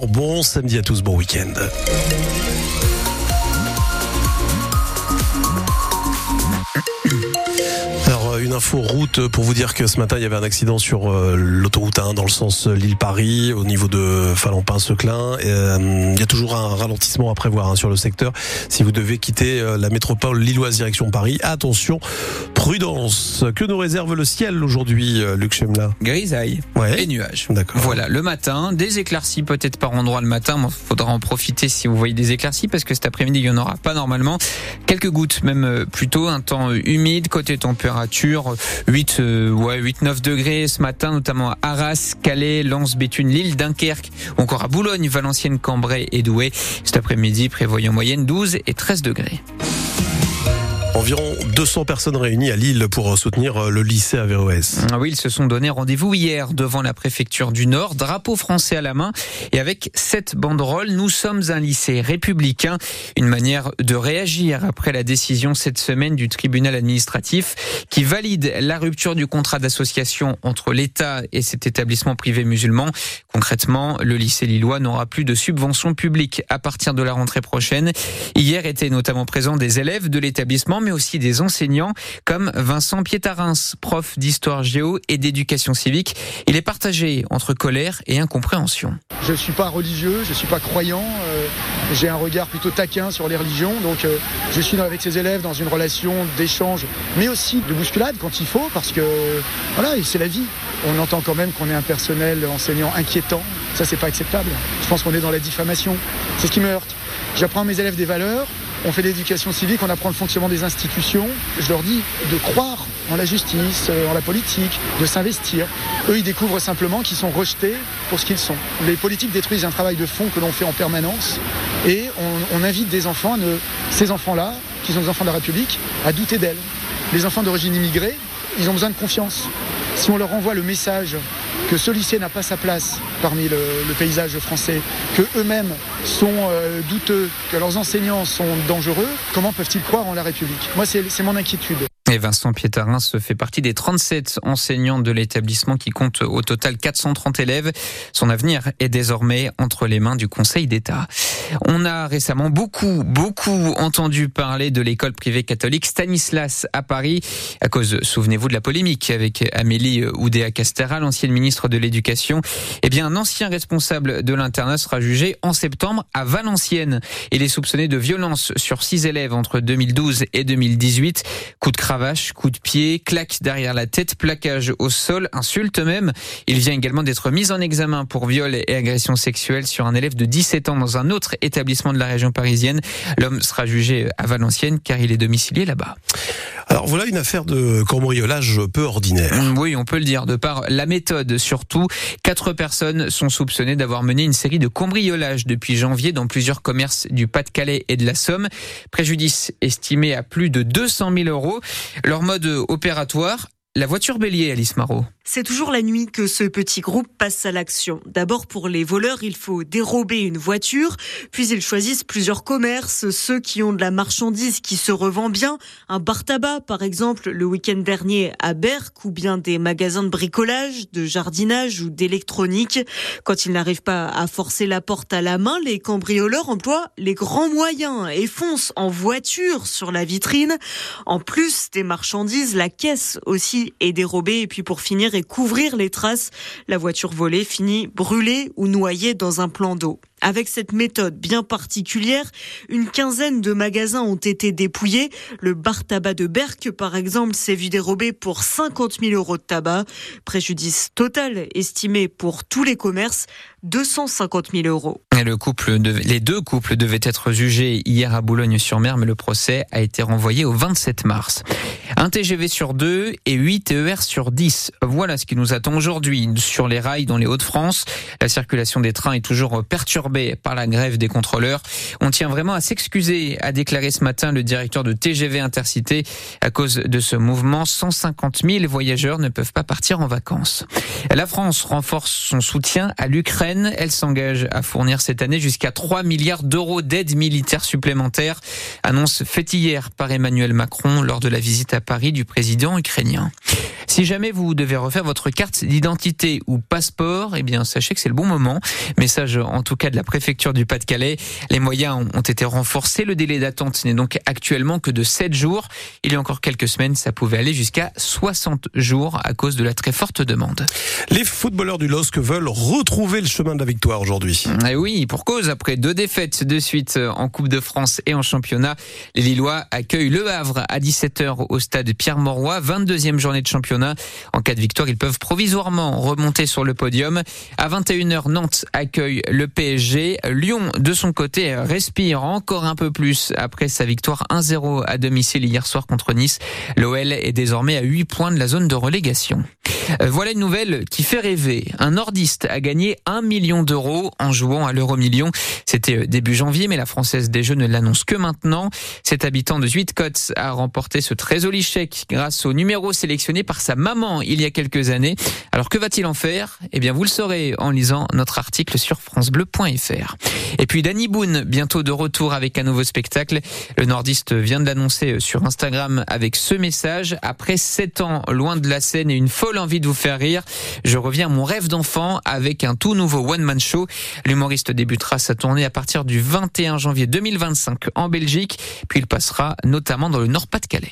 Bon samedi à tous, bon week-end. Une info route pour vous dire que ce matin il y avait un accident sur euh, l'autoroute 1 dans le sens Lille-Paris au niveau de Falampin-Seclin. Euh, il y a toujours un ralentissement à prévoir hein, sur le secteur. Si vous devez quitter euh, la métropole lilloise direction Paris, attention, prudence. Que nous réserve le ciel aujourd'hui, Luc Chemla Grisaille Ouais. et nuages. D'accord. Voilà, le matin, des éclaircies peut-être par endroit le matin, mais faudra en profiter si vous voyez des éclaircies parce que cet après-midi il y en aura pas normalement. Quelques gouttes même euh, plutôt, un temps euh, humide, côté température 8 euh, ouais 8 9 degrés ce matin notamment à Arras, Calais, Lens, Béthune, Lille, Dunkerque ou encore à Boulogne, Valenciennes, Cambrai et Douai. Cet après-midi prévoyant en moyenne 12 et 13 degrés. Environ 200 personnes réunies à Lille pour soutenir le lycée Averroès. Ah Oui, ils se sont donné rendez-vous hier devant la préfecture du Nord, drapeau français à la main et avec cette banderole, nous sommes un lycée républicain, une manière de réagir après la décision cette semaine du tribunal administratif qui valide la rupture du contrat d'association entre l'État et cet établissement privé musulman. Concrètement, le lycée lillois n'aura plus de subventions publiques à partir de la rentrée prochaine. Hier étaient notamment présents des élèves de l'établissement mais aussi des enseignants comme Vincent Pietarins, prof d'histoire géo et d'éducation civique. Il est partagé entre colère et incompréhension. Je suis pas religieux, je suis pas croyant, euh, j'ai un regard plutôt taquin sur les religions, donc euh, je suis avec ces élèves dans une relation d'échange, mais aussi de bousculade quand il faut, parce que voilà, c'est la vie. On entend quand même qu'on est un personnel enseignant inquiétant, ça c'est pas acceptable. Je pense qu'on est dans la diffamation, c'est ce qui me heurte. J'apprends à mes élèves des valeurs, on fait l'éducation civique, on apprend le fonctionnement des institutions. Je leur dis de croire en la justice, euh, en la politique, de s'investir. Eux, ils découvrent simplement qu'ils sont rejetés pour ce qu'ils sont. Les politiques détruisent un travail de fond que l'on fait en permanence et on, invite des enfants, ces enfants-là, qui sont des enfants de la République, à douter d'elles. Les enfants d'origine immigrée, ils ont besoin de confiance. Si on leur envoie le message que ce lycée n'a pas sa place parmi le, paysage français, que eux-mêmes sont euh, douteux, que leurs enseignants sont dangereux, comment peuvent-ils croire en la République? Moi, c'est mon inquiétude. Et Vincent Pietarins fait partie des 37 enseignants de l'établissement qui compte au total 430 élèves. Son avenir est désormais entre les mains du Conseil d'État. On a récemment beaucoup, beaucoup entendu parler de l'école privée catholique Stanislas à Paris à cause, souvenez-vous, de la polémique avec Amélie Oudéa-Castéra, l'ancienne ministre de l'Éducation. Eh bien, un ancien responsable de l'internat sera jugé en septembre à Valenciennes. Il est soupçonné de violence sur six élèves entre 2012 et 2018. Coup de cravache, coup de pied, claque derrière la tête, plaquage au sol, insulte même. Il vient également d'être mis en examen pour viol et agression sexuelle sur un élève de 17 ans dans un autre établissement de la région parisienne. L'homme sera jugé à Valenciennes car il est domicilié là-bas. Alors voilà une affaire de cambriolage peu ordinaire. Mm, Oui, on peut le dire. De par la méthode, surtout, quatre personnes sont soupçonnées d'avoir mené une série de cambriolages depuis janvier dans plusieurs commerces du Pas-de-Calais et de la Somme. Préjudice estimé à plus de 200 000 euros. Leur mode opératoire, la voiture bélier, Alice Marot. C'est toujours la nuit que ce petit groupe passe à l'action. D'abord, pour les voleurs, il faut dérober une voiture, puis ils choisissent plusieurs commerces, ceux qui ont de la marchandise qui se revend bien, un bar tabac par exemple le week-end dernier à Berck, ou bien des magasins de bricolage, de jardinage ou d'électronique. Quand ils n'arrivent pas à forcer la porte à la main, les cambrioleurs emploient les grands moyens et foncent en voiture sur la vitrine. En plus des marchandises, la caisse aussi est dérobée et puis pour finir et couvrir les traces, la voiture volée finit brûlée ou noyée dans un plan d'eau. Avec cette méthode bien particulière, une quinzaine de magasins ont été dépouillés. Le bar tabac de Berck, par exemple, s'est vu dérober pour 50 000 euros de tabac. Préjudice total estimé pour tous les commerces, 250 000 euros. Le couple les deux couples devaient être jugés hier à Boulogne-sur-Mer, mais le procès a été renvoyé au 27 mars. Un TGV sur deux et 8 TER sur 10. Voilà ce qui nous attend aujourd'hui sur les rails dans les Hauts-de-France. La circulation des trains est toujours perturbée par la grève des contrôleurs. On tient vraiment à s'excuser, a déclaré ce matin le directeur de TGV Intercité. À cause de ce mouvement, 150 000 voyageurs ne peuvent pas partir en vacances. La France renforce son soutien à l'Ukraine. Elle s'engage à fournir cette année jusqu'à 3 milliards d'euros d'aide militaire supplémentaire. Annonce faite hier par Emmanuel Macron lors de la visite à Paris du président ukrainien. Si jamais vous devez refaire votre carte d'identité ou passeport, eh bien sachez que c'est le bon moment. Message en tout cas de la préfecture du Pas-de-Calais. Les moyens ont été renforcés. Le délai d'attente n'est donc actuellement que de 7 jours. Il y a encore quelques semaines, ça pouvait aller jusqu'à 60 jours à cause de la très forte demande. Les footballeurs du LOSC veulent retrouver le chemin de la victoire aujourd'hui. Et eh oui, pour cause, après deux défaites de suite en Coupe de France et en championnat, les Lillois accueillent Le Havre à 17h au stade Pierre-Mauroy, 22e journée de championnat. En cas de victoire, ils peuvent provisoirement remonter sur le podium. À 21h, Nantes accueille le PSG. Lyon, de son côté, respire encore un peu plus après sa victoire 1-0 à domicile hier soir contre Nice. L'OL est désormais à 8 points de la zone de relégation. Euh, voilà une nouvelle qui fait rêver. Un nordiste a gagné 1 million d'euros en jouant à l'euro million. C'était euh, début janvier, mais la Française des Jeux ne l'annonce que maintenant. Cet habitant de Zuidcote a remporté ce très joli chèque grâce au numéro sélectionné par sa maman il y a quelques années. Alors que va-t-il en faire? Eh bien, vous le saurez en lisant notre article sur francebleu.fr. Et puis Danny Boone, bientôt de retour avec un nouveau spectacle. Le nordiste vient de l'annoncer sur Instagram avec ce message. Après sept ans loin de la scène et une folle envie de vous faire rire, je reviens à mon rêve d'enfant avec un tout nouveau one-man show. L'humoriste débutera sa tournée à partir du 21 janvier 2025 en Belgique, puis il passera notamment dans le Nord-Pas-de-Calais.